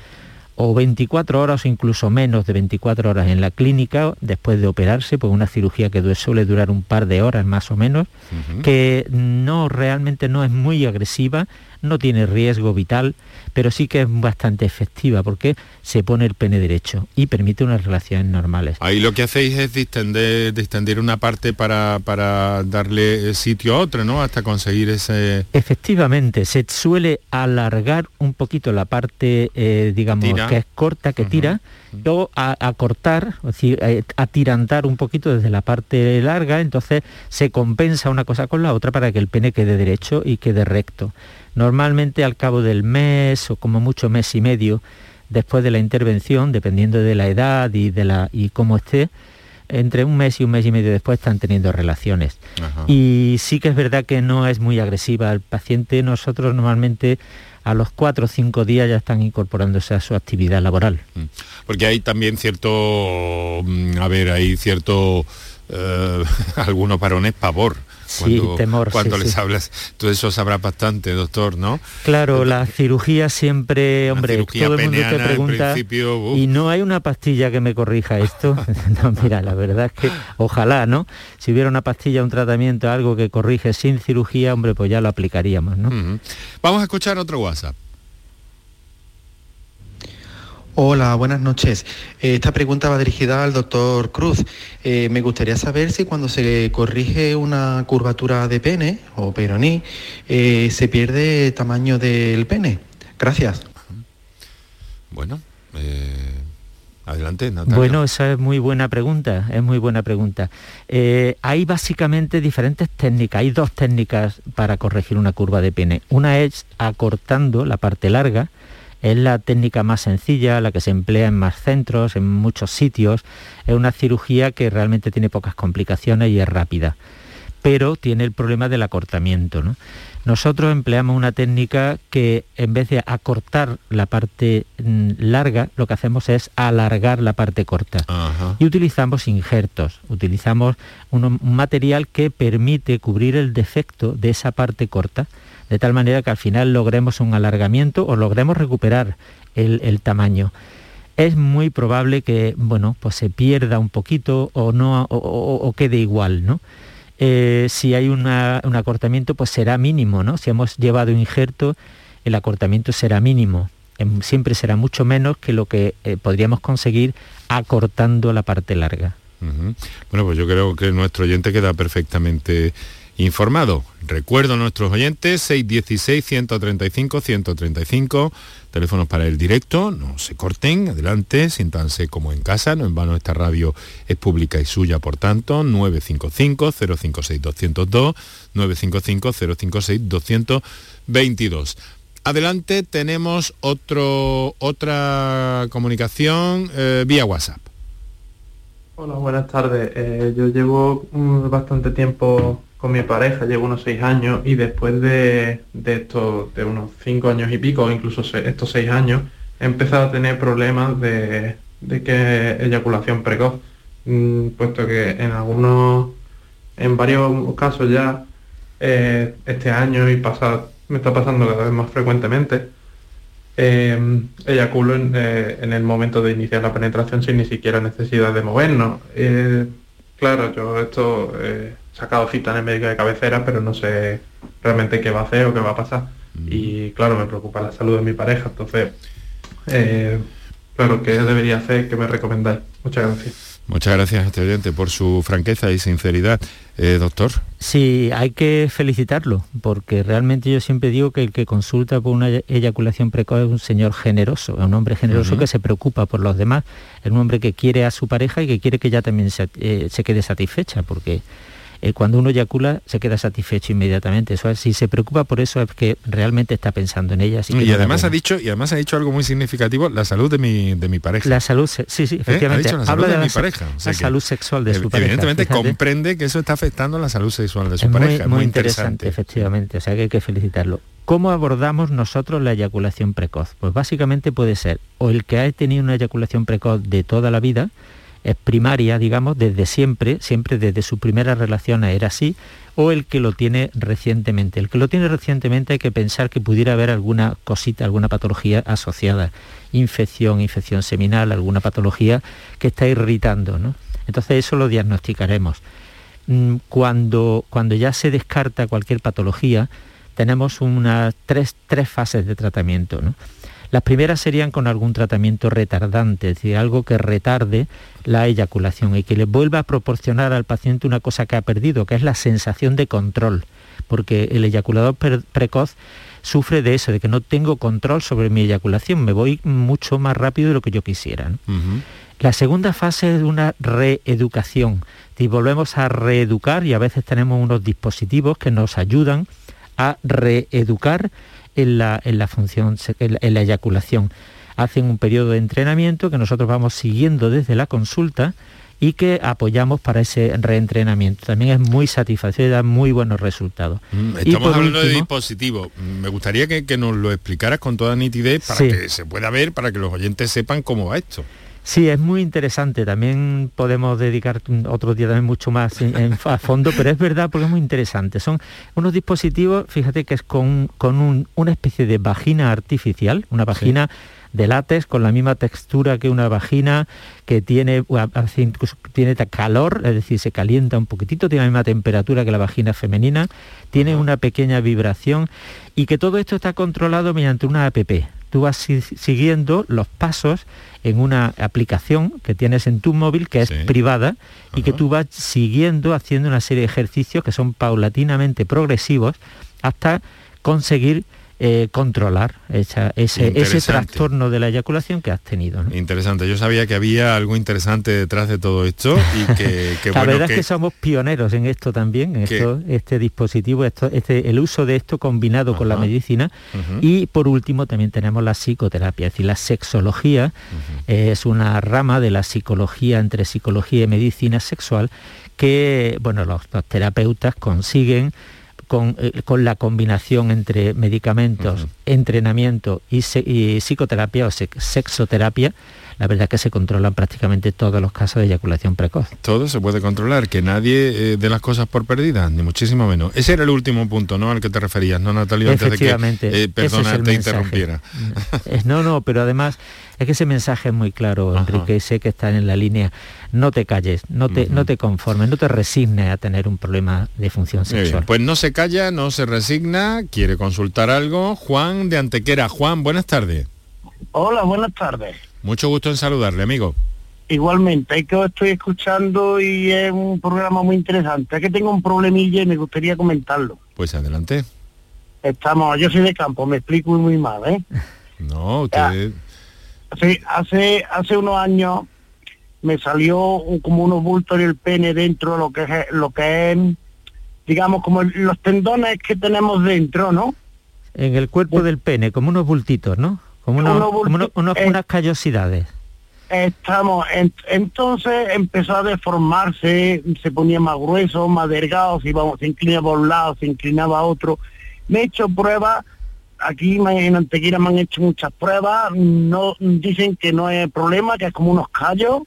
E: o 24 horas o incluso menos de 24 horas en la clínica después de operarse, pues una cirugía que suele durar un par de horas más o menos, que no realmente no es muy agresiva, no tiene riesgo vital, pero sí que es bastante efectiva porque se pone el pene derecho y permite unas relaciones normales.
A: Ahí lo que hacéis es distender, una parte para, para darle sitio a otra, ¿no? Hasta conseguir ese...
E: Efectivamente, se suele alargar un poquito la parte, eh, digamos, que es corta, que tira, o a, cortar, es decir, eh, a tirantar un poquito desde la parte larga, entonces se compensa una cosa con la otra para que el pene quede derecho y quede recto. Normalmente al cabo del mes o como mucho mes y medio después de la intervención, dependiendo de la edad y, de la, y cómo esté, entre un mes y un mes y medio después están teniendo relaciones. Y sí que es verdad que no es muy agresiva al paciente. Nosotros normalmente a los cuatro o cinco días ya están incorporándose a su actividad laboral. Mm.
A: Porque hay también cierto, mm, a ver, hay cierto, eh, algunos varones pavor cuando, temor, cuando les hablas. Todo eso sabrá bastante, doctor, ¿no?
E: Claro, la cirugía siempre, hombre, todo el mundo te pregunta y no hay una pastilla que me corrija esto. no, mira, la verdad es que ojalá, ¿no? Si hubiera una pastilla, un tratamiento, algo que corrige sin cirugía, hombre, pues ya lo aplicaríamos, ¿no?
A: Vamos a escuchar otro WhatsApp.
I: Hola, buenas noches. Eh, esta pregunta va dirigida al doctor Cruz. Eh, me gustaría saber si cuando se corrige una curvatura de pene o peroní, eh, se pierde tamaño del pene. Gracias.
A: Bueno, adelante, Natalia.
E: Bueno, esa es muy buena pregunta, es muy buena pregunta. hay básicamente diferentes técnicas, hay dos técnicas para corregir una curva de pene. Una es acortando la parte larga, es la técnica más sencilla, la que se emplea en más centros, en muchos sitios. Es una cirugía que realmente tiene pocas complicaciones y es rápida, pero tiene el problema del acortamiento. Nosotros empleamos una técnica que en vez de acortar la parte mm, larga, lo que hacemos es alargar la parte corta. Y utilizamos injertos, utilizamos un material que permite cubrir el defecto de esa parte corta de tal manera que al final logremos un alargamiento o logremos recuperar el, tamaño. Es muy probable que bueno, pues se pierda un poquito o, no, o, quede igual. ¿no? eh, si hay un acortamiento, pues será mínimo, ¿no? Si hemos llevado injerto, el acortamiento será mínimo. Em, siempre será mucho menos que lo que eh, podríamos conseguir acortando la parte larga.
A: Bueno, pues yo creo que nuestro oyente queda perfectamente informado. Recuerdo a nuestros oyentes 616-135-135, teléfonos para el directo, no se corten, adelante, siéntanse como en casa, no en vano esta radio es pública y suya, por tanto, 955-056-202, 955-056-222. Adelante tenemos otro, otra comunicación eh, vía WhatsApp.
J: Hola, buenas tardes. Eh, yo llevo mm, bastante tiempo con mi pareja, llevo unos seis años y después de, de esto, de unos cinco años y pico, incluso estos seis años, he empezado a tener problemas de, de que eyaculación precoz, mm, puesto que en algunos, en varios casos ya eh, este año y pasado me está pasando cada vez más frecuentemente. Eh, eyaculo eh, en, el momento de iniciar la penetración sin ni siquiera necesidad de movernos. Eh, claro, yo esto sacado cita en el médico de cabecera, pero no sé realmente qué va a hacer o qué va a pasar. Mm. Y claro, me preocupa la salud de mi pareja, entonces, claro, ¿qué debería hacer? ¿Qué me recomendáis? Muchas gracias.
A: Muchas gracias a este oyente por su franqueza y sinceridad. Eh, doctor.
E: Sí, hay que felicitarlo, porque realmente yo siempre digo que el que consulta por una eyaculación precoz es un señor generoso, es un hombre generoso que se preocupa por los demás, es un hombre que quiere a su pareja y que quiere que ella también se, eh, se quede satisfecha, porque eh, cuando uno eyacula se queda satisfecho inmediatamente. Eso si se preocupa por eso es que realmente está pensando en ella.
A: y además ha dicho y además ha dicho algo muy significativo, la salud de mi de mi pareja.
E: La salud, sí, sí, ¿Eh? efectivamente.
A: la salud de, mi pareja.
E: la salud sexual de su pareja.
A: Evidentemente comprende que eso está afectando la salud sexual de su pareja.
E: Muy, muy interesante, efectivamente. O sea que hay que felicitarlo. ¿Cómo abordamos nosotros la eyaculación precoz? Pues básicamente puede ser o el que ha tenido una eyaculación precoz de toda la vida, primaria, digamos, desde siempre, siempre desde su primera relación era así, o el que lo tiene recientemente. El que lo tiene recientemente hay que pensar que pudiera haber alguna cosita, alguna patología asociada, infección, infección seminal, alguna patología que está irritando. ¿no? Entonces eso lo diagnosticaremos. Mm, cuando, cuando ya se descarta cualquier patología, tenemos unas tres, tres fases de tratamiento. ¿no? Las primeras serían con algún tratamiento retardante, es decir, algo que retarde la eyaculación y que le vuelva a proporcionar al paciente una cosa que ha perdido, que es la sensación de control, porque el eyaculador precoz sufre de eso, de que no tengo control sobre mi eyaculación, me voy mucho más rápido de lo que yo quisiera. La segunda fase es una reeducación, y volvemos a reeducar y a veces tenemos unos dispositivos que nos ayudan a reeducar en la, en la función, en la eyaculación hacen un periodo de entrenamiento que nosotros vamos siguiendo desde la consulta y que apoyamos para ese reentrenamiento. También es muy satisfactorio y da muy buenos resultados.
A: Mm, estamos hablando de dispositivos. Me gustaría que, nos lo explicaras con toda nitidez para que se pueda ver, para que los oyentes sepan cómo va esto.
E: Sí, es muy interesante. También podemos dedicar otro día también mucho más a fondo, pero es verdad porque es muy interesante. Son unos dispositivos, fíjate que es con una especie de vagina artificial, una vagina de látex con la misma textura que una vagina, que tiene, tiene calor, es decir, se calienta un poquitito, tiene la misma temperatura que la vagina femenina, tiene una pequeña vibración y que todo esto está controlado mediante una app. Tú vas siguiendo los pasos en una aplicación que tienes en tu móvil que es privada y que tú vas siguiendo haciendo una serie de ejercicios que son paulatinamente progresivos hasta conseguir eh, controlar ese, trastorno de la eyaculación que has tenido.
A: Interesante, yo sabía que había algo interesante detrás de todo esto y que,
E: La verdad es que somos pioneros en esto también, en esto, este dispositivo, esto, este, el uso de esto combinado con la medicina. Y por último también tenemos la psicoterapia, es decir, la sexología. Es una rama de la psicología entre psicología y medicina sexual que bueno, los terapeutas consiguen eh, con, la combinación entre medicamentos, entrenamiento y, psicoterapia o sexoterapia, la verdad que se controlan prácticamente todos los casos de eyaculación precoz.
A: Todo se puede controlar, que nadie eh, dé las cosas por perdidas, ni muchísimo menos. Ese era el último punto, ¿no? Al que te referías, ¿no, Natalia? Antes de que, eh, perdona, te interrumpiera.
E: No, no, pero además es que ese mensaje es muy claro, Enrique, sé que está en la línea. No te calles, no te, no te conformes, no te resignes a tener un problema de función sexual.
A: pues no se calla, no se resigna, quiere consultar algo. Juan de Antequera. Juan, buenas tardes.
K: Hola, buenas tardes.
A: Mucho gusto en saludarle, amigo.
K: Igualmente, es que os estoy escuchando y es un programa muy interesante. Es que tengo un problemilla y me gustaría comentarlo.
A: Pues adelante.
K: Estamos, yo soy de campo, me explico muy mal, ¿eh?
A: No, usted...
K: Sí, hace, hace unos años me salió como unos bultos en el pene dentro de lo que es, lo que es, digamos, como los tendones que tenemos dentro, ¿no?
E: En el cuerpo del pene, como unos bultitos, ¿no? Como, unos, eh, unas callosidades.
K: Estamos, entonces empezó a deformarse, se ponía más grueso, más delgado, se, iba, se inclinaba a un lado, se inclinaba a otro. Me he hecho pruebas aquí en Antequera me han hecho muchas pruebas, no dicen que no hay problema, que es como unos callos,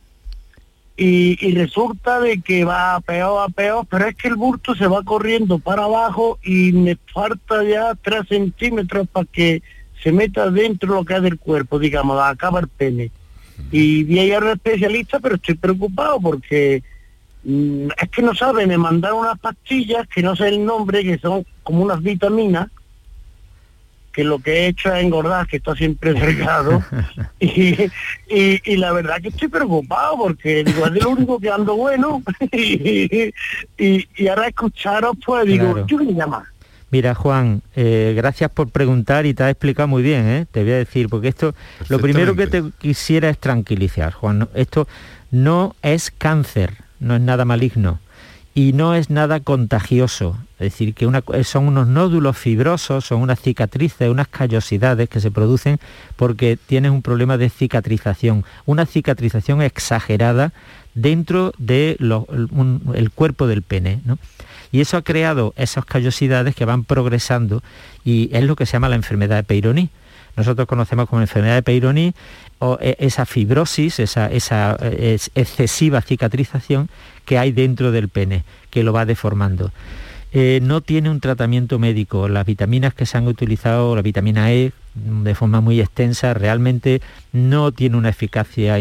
K: y, resulta de que va a peor a peor, pero es que el bulto se va corriendo para abajo y me falta ya tres centímetros para que se meta dentro lo que es del cuerpo, digamos, acaba el pene. Y vi a un especialista, pero estoy preocupado porque mm, es que no sabe, me mandaron unas pastillas que no sé el nombre, que son como unas vitaminas, que lo que he hecho es engordar, que está siempre delgado. y, y, la verdad que estoy preocupado porque digo, es lo único que ando bueno. y, y, ahora escucharos, pues digo, yo me llama.
E: Mira, Juan, eh, gracias por preguntar y te has explicado muy bien, ¿eh? te voy a decir, porque esto, lo primero que te quisiera es tranquilizar, Juan. Esto no es cáncer, no es nada maligno y no es nada contagioso. Es decir, que son unos nódulos fibrosos, son unas cicatrices, unas callosidades que se producen porque tienes un problema de cicatrización, una cicatrización exagerada dentro del de cuerpo del pene. Y eso ha creado esas callosidades que van progresando y es lo que se llama la enfermedad de Peyronie. Nosotros conocemos como enfermedad de Peyronie o e, esa fibrosis, esa, esa excesiva cicatrización que hay dentro del pene, que lo va deformando. Eh, no tiene un tratamiento médico. Las vitaminas que se han utilizado, la vitamina E, de forma muy extensa, realmente no tiene una eficacia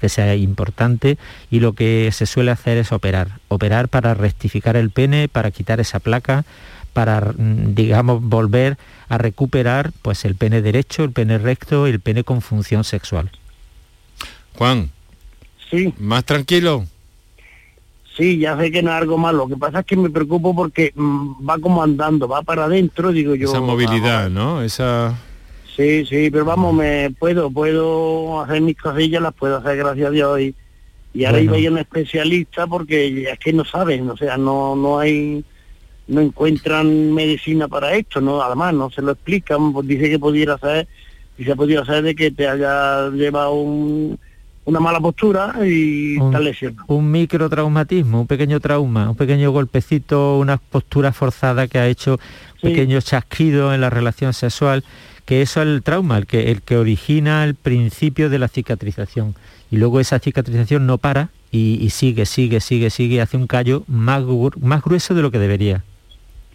E: que sea importante y lo que se suele hacer es operar. Operar para rectificar el pene, para quitar esa placa, para, mm, digamos, volver a recuperar pues, el pene derecho, el pene recto y el pene con función sexual.
A: Juan.
K: Sí.
A: ¿Más tranquilo?
K: Sí, ya sé que no es algo malo. Lo que pasa es que me preocupo porque mm, va como andando, va para adentro, digo yo.
A: Esa movilidad, ¿no? Esa...
K: Sí, sí, pero vamos, me puedo, puedo hacer mis cosillas, las puedo hacer gracias a Dios y, y ahora iba a ir a un especialista porque es que no saben, o sea, no, no hay, no encuentran medicina para esto, no, además no se lo explican, pues dice que pudiera ser, y se podía hacer de que te haya llevado un una mala postura y un, tal lesión.
E: Un microtraumatismo, un pequeño trauma, un pequeño golpecito, una postura forzada que ha hecho un pequeño chasquido en la relación sexual, que eso es el trauma, el que, el que origina el principio de la cicatrización. Y luego esa cicatrización no para y, sigue, sigue, sigue, sigue, hace un callo más, más grueso de lo que debería.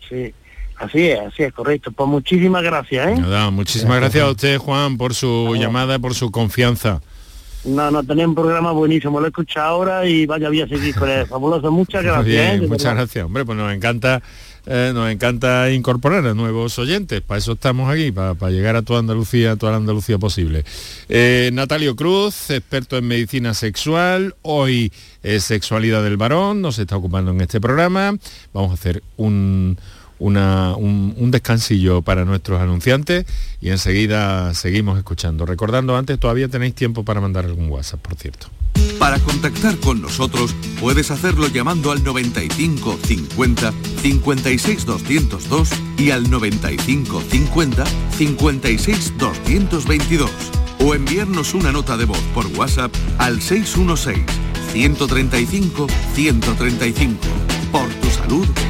K: Sí. Así es, así es, correcto. Pues muchísimas gracias. ¿eh?
A: muchísimas gracias a usted, Juan, por su llamada, por su confianza.
K: No, no, tenía un programa buenísimo, lo he escuchado ahora y vaya, voy a seguir con él. Fabuloso, muchas gracias.
A: ¿eh? muchas gracias, hombre, pues nos encanta, eh, nos encanta incorporar a nuevos oyentes, para eso estamos aquí, para, llegar a toda Andalucía, a toda la Andalucía posible. Eh, Natalio Cruz, experto en medicina sexual, hoy es sexualidad del varón, nos está ocupando en este programa. Vamos a hacer un un, descansillo para nuestros anunciantes y enseguida seguimos escuchando. Recordando antes, todavía tenéis tiempo para mandar algún WhatsApp, por cierto.
D: Para contactar con nosotros puedes hacerlo llamando al 95 50 56 202 y al 95 50 56 222 o enviarnos una nota de voz por WhatsApp al 616 135 135 por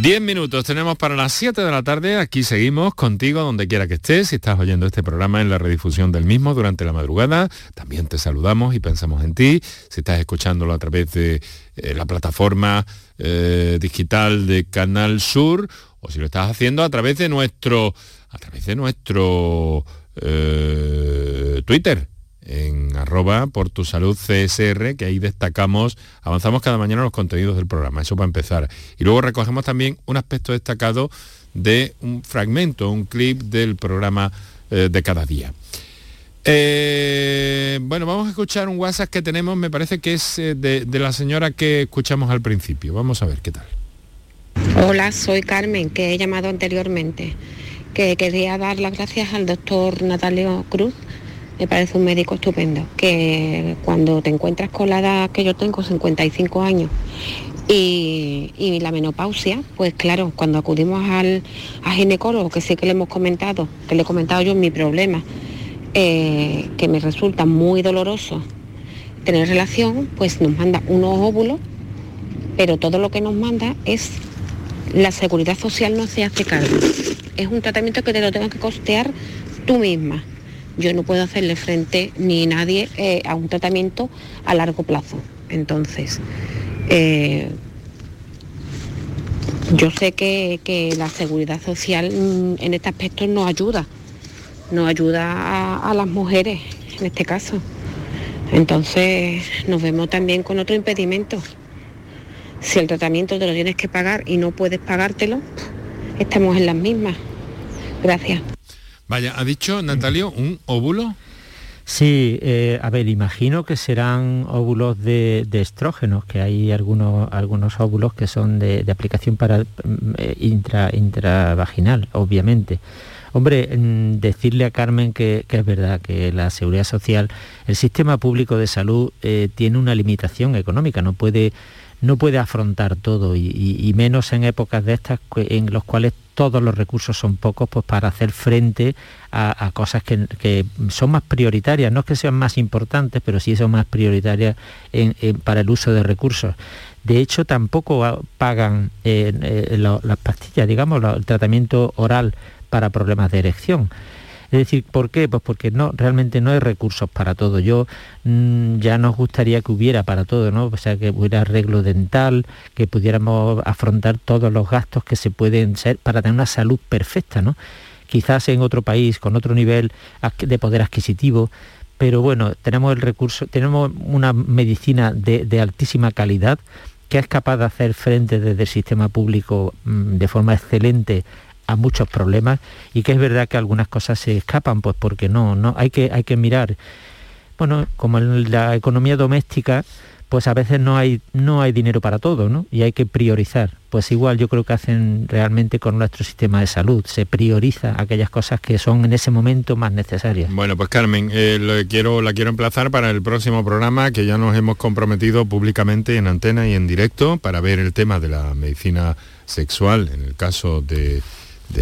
A: 10 minutos tenemos para las 7 de la tarde. Aquí seguimos contigo donde quiera que estés. Si estás oyendo este programa en la redifusión del mismo durante la madrugada, también te saludamos y pensamos en ti. Si estás escuchándolo a través de eh, la plataforma eh, digital de Canal Sur o si lo estás haciendo a través de nuestro a través de nuestro eh, Twitter en arroba por tu salud CSR, que ahí destacamos, avanzamos cada mañana los contenidos del programa, eso para empezar. Y luego recogemos también un aspecto destacado de un fragmento, un clip del programa eh, de cada día. Eh, bueno, vamos a escuchar un WhatsApp que tenemos, me parece que es eh, de, de la señora que escuchamos al principio. Vamos a ver qué tal.
G: Hola, soy Carmen, que he llamado anteriormente, que quería dar las gracias al doctor Natalio Cruz me parece un médico estupendo, que cuando te encuentras con la edad que yo tengo, 55 años, y, la menopausia, pues claro, cuando acudimos al ginecólogo, que sé que le hemos comentado, que le he comentado yo mi problema, eh, que me resulta muy doloroso tener relación, pues nos manda unos óvulos, pero todo lo que nos manda es la seguridad social no se hace cargo. Es un tratamiento que te lo tengas que costear tú misma yo no puedo hacerle frente ni nadie eh, a un tratamiento a largo plazo. Entonces, eh, yo sé que, que, la seguridad social mm, en este aspecto nos ayuda, nos ayuda a, a las mujeres en este caso. Entonces nos vemos también con otro impedimento. Si el tratamiento te lo tienes que pagar y no puedes pagártelo, estamos en las mismas. Gracias.
A: Vaya, ha dicho Natalio un óvulo.
E: Sí, eh, a ver, imagino que serán óvulos de, estrógenos, que hay algunos, algunos óvulos que son de, aplicación para eh, intra, intravaginal, obviamente. Hombre, mm, decirle a Carmen que, que, es verdad que la seguridad social, el sistema público de salud eh, tiene una limitación económica, no puede, no puede afrontar todo y, menos en épocas de estas en los cuales todos los recursos son pocos pues, para hacer frente a, cosas que, son más prioritarias, no es que sean más importantes, pero sí son más prioritarias para el uso de recursos. De hecho, tampoco pagan eh, eh, las pastillas, digamos, el tratamiento oral para problemas de erección. Es decir, ¿por qué? Pues porque no, realmente no hay recursos para todo. Yo mm, ya nos gustaría que hubiera para todo, ¿no? O sea, que hubiera arreglo dental, que pudiéramos afrontar todos los gastos que se pueden ser para tener una salud perfecta, ¿no? Quizás en otro país, con otro nivel de poder adquisitivo, pero bueno, tenemos el recurso, tenemos una medicina de altísima calidad que es capaz de hacer frente desde el sistema público mm, de forma excelente a muchos problemas y que es verdad que algunas cosas se escapan, pues porque no, no hay que, hay que mirar. Bueno, como en la economía doméstica, pues a veces no hay, no hay dinero para todo, ¿no? Y hay que priorizar. Pues igual yo creo que hacen realmente con nuestro sistema de salud. Se prioriza aquellas cosas que son en ese momento más necesarias.
A: Bueno, pues Carmen, eh, quiero, la quiero emplazar para el próximo programa que ya nos hemos comprometido públicamente en antena y en directo para ver el tema de la medicina sexual en el caso de,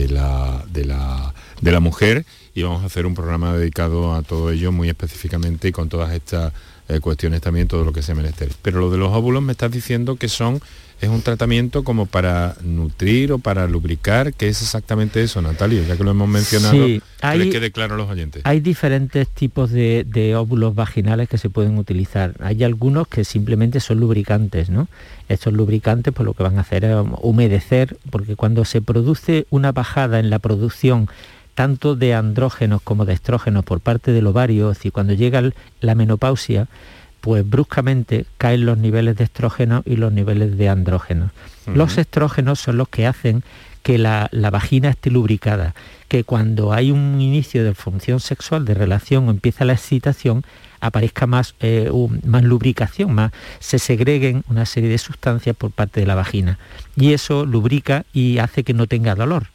A: la, de, la, de la mujer y vamos a hacer un programa dedicado a todo ello muy específicamente y con todas estas eh, cuestiones también todo lo que se menester. Pero lo de los óvulos me estás diciendo que son es un tratamiento como para nutrir o para lubricar, que es exactamente eso, Natalio, ya que lo hemos mencionado, sí, hay, que quede claro a los oyentes.
E: Hay diferentes tipos de, de, óvulos vaginales que se pueden utilizar. Hay algunos que simplemente son lubricantes, ¿no? Estos lubricantes pues lo que van a hacer es humedecer, porque cuando se produce una bajada en la producción tanto de andrógenos como de estrógenos por parte del ovario, es decir, cuando llega la menopausia, pues bruscamente caen los niveles de estrógenos y los niveles de andrógenos. Los estrógenos son los que hacen que la, vagina esté lubricada, que cuando hay un inicio de función sexual, de relación, o empieza la excitación, aparezca más, eh, más lubricación, más se segreguen una serie de sustancias por parte de la vagina. Y eso lubrica y hace que no tenga dolor.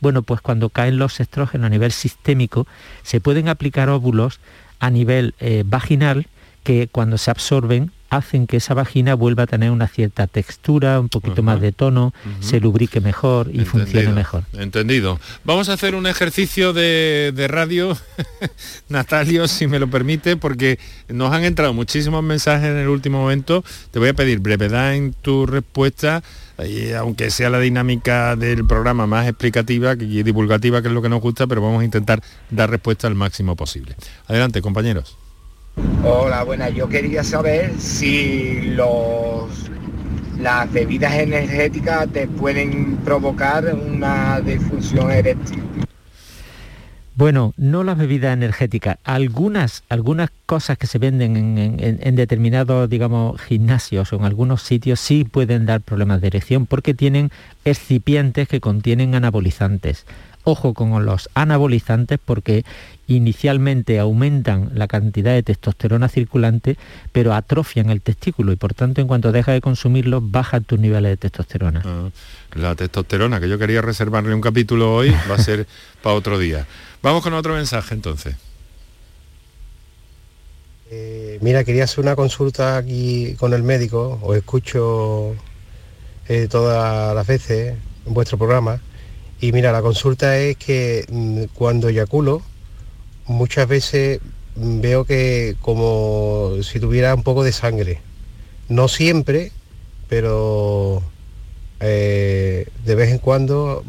E: Bueno, pues cuando caen los estrógenos a nivel sistémico, se pueden aplicar óvulos a nivel eh, vaginal que cuando se absorben hacen que esa vagina vuelva a tener una cierta textura, un poquito más de tono, se lubrique mejor y funcione mejor.
A: Entendido. Vamos a hacer un ejercicio de, de radio, Natalio, si me lo permite, porque nos han entrado muchísimos mensajes en el último momento. Te voy a pedir brevedad en tu respuesta y aunque sea la dinámica del programa más explicativa y divulgativa, que es lo que nos gusta, pero vamos a intentar dar respuesta al máximo posible. Adelante, compañeros.
L: Hola, buenas. Yo quería saber si los las bebidas energéticas te pueden provocar una disfunción eréctil.
E: Bueno, no las bebidas energéticas. Algunas, algunas cosas que se venden en, determinados, digamos, gimnasios o en algunos sitios sí pueden dar problemas de erección porque tienen excipientes que contienen anabolizantes. Ojo con los anabolizantes porque inicialmente aumentan la cantidad de testosterona circulante, pero atrofian el testículo y por tanto en cuanto deja de consumirlos bajan tus niveles de testosterona. Ah,
A: la testosterona, que yo quería reservarle un capítulo hoy, va a ser para otro día. Vamos con otro mensaje entonces.
M: Eh, mira, quería hacer una consulta aquí con el médico, os escucho eh, todas las veces en vuestro programa. Y mira, la consulta es que mm, cuando eyaculo, muchas veces mm, veo que como si tuviera un poco de sangre. No siempre, pero eh, de vez en cuando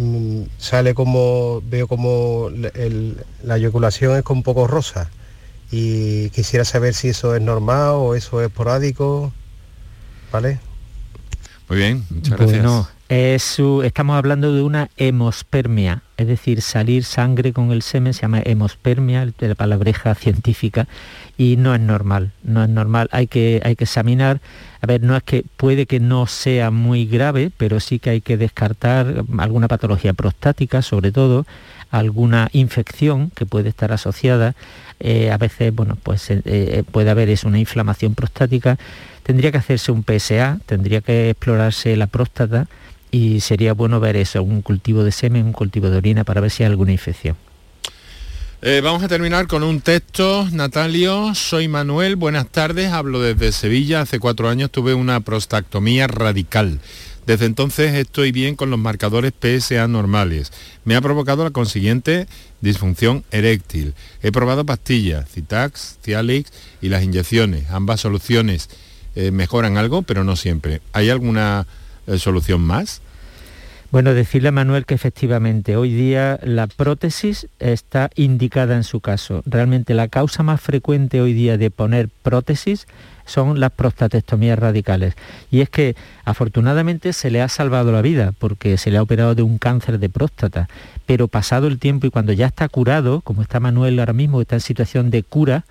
M: Mm, sale como, veo como la eyaculación es con un poco rosa y quisiera saber si eso es normal o eso es esporádico, ¿vale?
A: Muy bien, muchas gracias.
E: Estamos hablando de una hemospermia, es decir, salir sangre con el semen se llama hemospermia, la palabreja científica, y no es normal, no es normal, hay que, hay que examinar, a ver, no es que puede que no sea muy grave, pero sí que hay que descartar alguna patología prostática, sobre todo, alguna infección que puede estar asociada, eh, a veces, bueno, pues eh, eh, puede haber es una inflamación prostática, tendría que hacerse un PSA, tendría que explorarse la próstata y sería bueno ver eso, un cultivo de semen, un cultivo de orina para ver si hay alguna infección.
A: Eh, vamos a terminar con un texto. Natalio, soy Manuel, buenas tardes, hablo desde Sevilla. Hace cuatro años tuve una prostactomía radical. Desde entonces estoy bien con los marcadores PSA normales. Me ha provocado la consiguiente disfunción eréctil. He probado pastillas, Citax, Cialix y las inyecciones. Ambas soluciones eh, mejoran algo, pero no siempre. ¿Hay alguna solución más?
E: Bueno, decirle a Manuel que efectivamente hoy día la prótesis está indicada en su caso. Realmente la causa más frecuente hoy día de poner prótesis son las prostatectomías radicales. Y es que afortunadamente se le ha salvado la vida porque se le ha operado de un cáncer de próstata. Pero pasado el tiempo y cuando ya está curado, como está Manuel ahora mismo, está en situación de cura,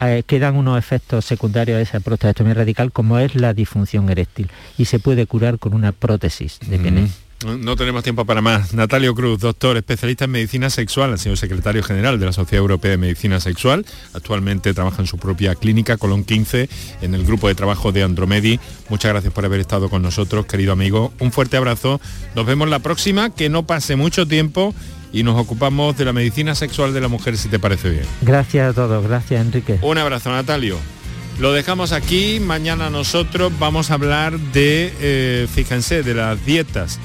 E: eh, quedan unos efectos secundarios a esa prostatectomía radical como es la disfunción eréctil y se puede curar con una prótesis de pene.
A: No tenemos tiempo para más. Natalio Cruz, doctor, especialista en medicina sexual, ha sido secretario general de la Sociedad Europea de Medicina Sexual. Actualmente trabaja en su propia clínica, Colón 15, en el grupo de trabajo de Andromedi. Muchas gracias por haber estado con nosotros, querido amigo. Un fuerte abrazo. Nos vemos la próxima, que no pase mucho tiempo y nos ocupamos de la medicina sexual de la mujer, si te parece bien.
E: Gracias a todos, gracias Enrique.
A: Un abrazo, Natalio. Lo dejamos aquí, mañana nosotros vamos a hablar de, eh, fíjense, de las dietas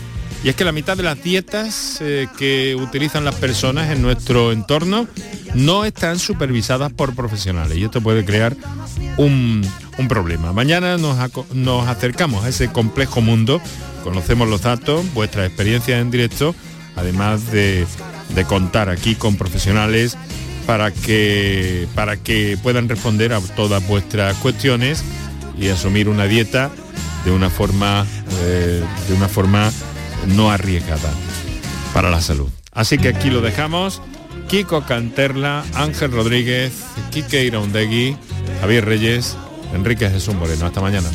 A: y es que la mitad de las dietas eh, que utilizan las personas en nuestro entorno no están supervisadas por profesionales y esto puede crear un, problema. Mañana nos, nos acercamos a ese complejo mundo, conocemos los datos, vuestras experiencias en directo, además de, de contar aquí con profesionales para que, para que puedan responder a todas vuestras cuestiones y asumir una dieta de una forma, eh, de una forma no arriesgada para la salud. Así que aquí lo dejamos. Kiko Canterla, Ángel Rodríguez, Quique Iraundegui, Javier Reyes, Enrique Jesús Moreno. Hasta mañana.